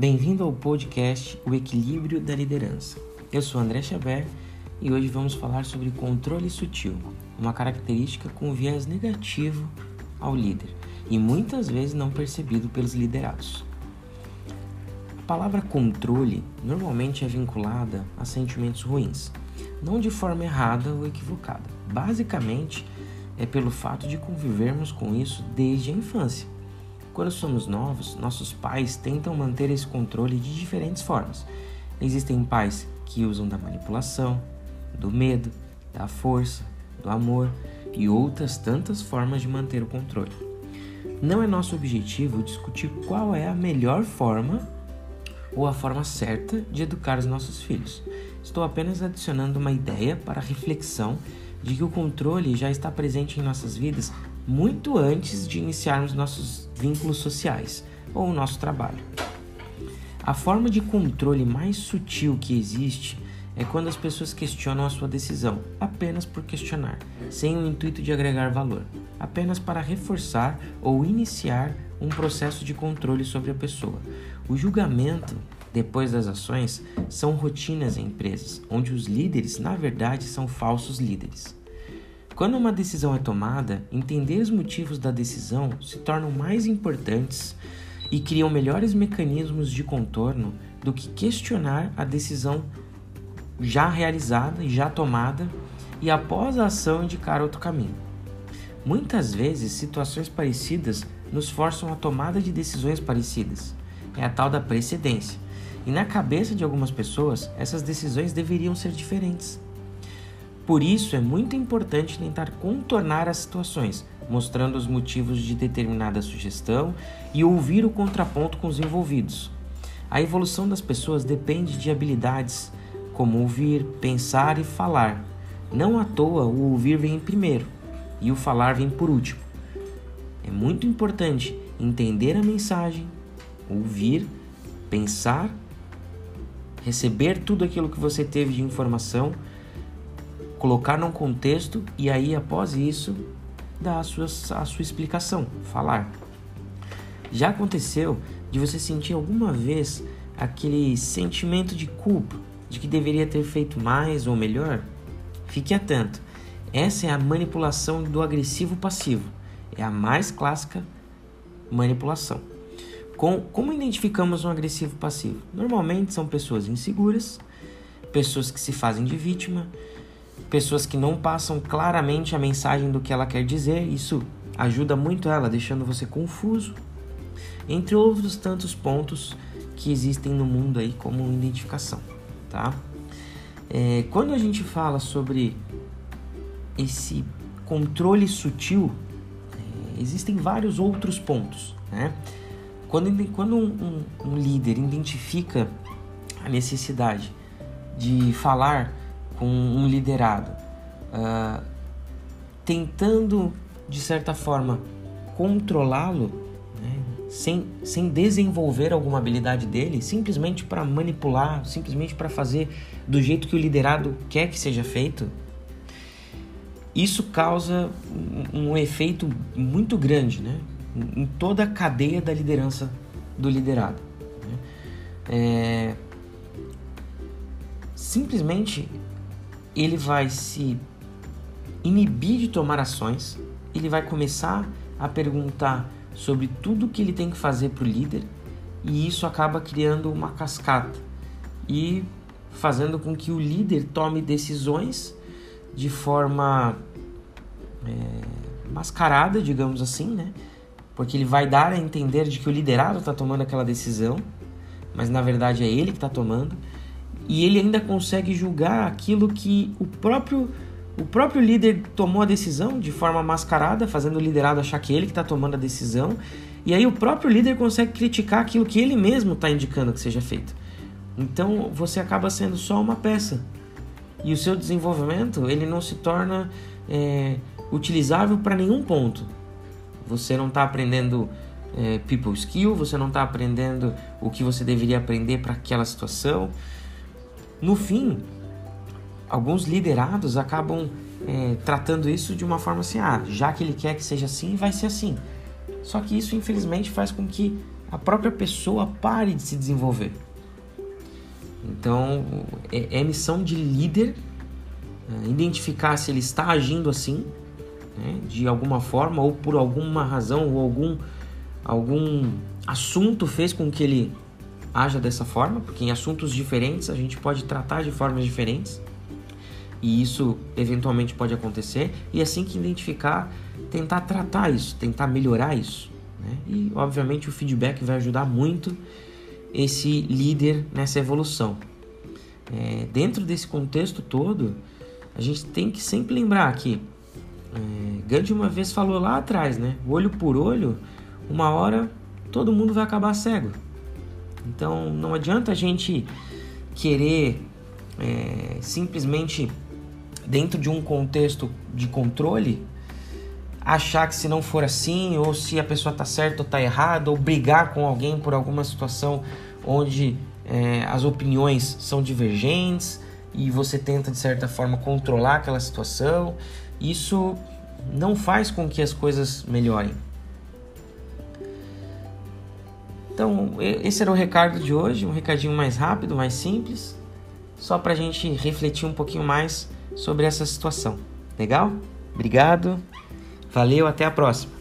Bem-vindo ao podcast O Equilíbrio da Liderança. Eu sou André Xavier e hoje vamos falar sobre controle sutil, uma característica com viés negativo ao líder e muitas vezes não percebido pelos liderados. A palavra controle normalmente é vinculada a sentimentos ruins, não de forma errada ou equivocada. Basicamente, é pelo fato de convivermos com isso desde a infância quando somos novos, nossos pais tentam manter esse controle de diferentes formas. Existem pais que usam da manipulação, do medo, da força, do amor e outras tantas formas de manter o controle. Não é nosso objetivo discutir qual é a melhor forma ou a forma certa de educar os nossos filhos. Estou apenas adicionando uma ideia para reflexão de que o controle já está presente em nossas vidas muito antes de iniciarmos nossos vínculos sociais ou o nosso trabalho. A forma de controle mais sutil que existe é quando as pessoas questionam a sua decisão apenas por questionar, sem o intuito de agregar valor, apenas para reforçar ou iniciar um processo de controle sobre a pessoa. O julgamento depois das ações são rotinas em empresas, onde os líderes, na verdade, são falsos líderes. Quando uma decisão é tomada, entender os motivos da decisão se tornam mais importantes e criam melhores mecanismos de contorno do que questionar a decisão já realizada e já tomada e após a ação indicar outro caminho. Muitas vezes, situações parecidas nos forçam a tomada de decisões parecidas. É a tal da precedência. E na cabeça de algumas pessoas, essas decisões deveriam ser diferentes. Por isso, é muito importante tentar contornar as situações, mostrando os motivos de determinada sugestão e ouvir o contraponto com os envolvidos. A evolução das pessoas depende de habilidades como ouvir, pensar e falar. Não à toa o ouvir vem primeiro e o falar vem por último. É muito importante entender a mensagem, ouvir, pensar, receber tudo aquilo que você teve de informação colocar num contexto e aí após isso dar a sua, a sua explicação, falar. Já aconteceu de você sentir alguma vez aquele sentimento de culpa, de que deveria ter feito mais ou melhor? Fique atento. Essa é a manipulação do agressivo passivo. É a mais clássica manipulação. Com, como identificamos um agressivo passivo? Normalmente são pessoas inseguras, pessoas que se fazem de vítima, pessoas que não passam claramente a mensagem do que ela quer dizer, isso ajuda muito ela, deixando você confuso, entre outros tantos pontos que existem no mundo aí como identificação, tá? É, quando a gente fala sobre esse controle sutil, é, existem vários outros pontos, né? Quando, quando um, um, um líder identifica a necessidade de falar com um liderado, uh, tentando de certa forma controlá-lo, né, sem, sem desenvolver alguma habilidade dele, simplesmente para manipular, simplesmente para fazer do jeito que o liderado quer que seja feito, isso causa um, um efeito muito grande né, em toda a cadeia da liderança do liderado. Né. É, simplesmente ele vai se inibir de tomar ações, ele vai começar a perguntar sobre tudo que ele tem que fazer para o líder e isso acaba criando uma cascata e fazendo com que o líder tome decisões de forma é, mascarada, digamos assim, né? Porque ele vai dar a entender de que o liderado está tomando aquela decisão, mas na verdade é ele que está tomando e ele ainda consegue julgar aquilo que o próprio o próprio líder tomou a decisão de forma mascarada, fazendo o liderado achar que ele que está tomando a decisão, e aí o próprio líder consegue criticar aquilo que ele mesmo está indicando que seja feito. Então você acaba sendo só uma peça e o seu desenvolvimento ele não se torna é, utilizável para nenhum ponto. Você não está aprendendo é, people skill, você não está aprendendo o que você deveria aprender para aquela situação. No fim, alguns liderados acabam é, tratando isso de uma forma assim: ah, já que ele quer que seja assim, vai ser assim. Só que isso, infelizmente, faz com que a própria pessoa pare de se desenvolver. Então, é, é missão de líder é, identificar se ele está agindo assim, né, de alguma forma, ou por alguma razão, ou algum, algum assunto fez com que ele haja dessa forma, porque em assuntos diferentes a gente pode tratar de formas diferentes e isso eventualmente pode acontecer. E assim que identificar, tentar tratar isso, tentar melhorar isso. Né? E obviamente o feedback vai ajudar muito esse líder nessa evolução. É, dentro desse contexto todo, a gente tem que sempre lembrar que é, Gandhi uma vez falou lá atrás, né? Olho por olho, uma hora todo mundo vai acabar cego. Então não adianta a gente querer é, simplesmente dentro de um contexto de controle achar que se não for assim ou se a pessoa está certa ou está errada ou brigar com alguém por alguma situação onde é, as opiniões são divergentes e você tenta de certa forma controlar aquela situação isso não faz com que as coisas melhorem Então, esse era o recado de hoje, um recadinho mais rápido, mais simples, só para a gente refletir um pouquinho mais sobre essa situação. Legal? Obrigado, valeu, até a próxima.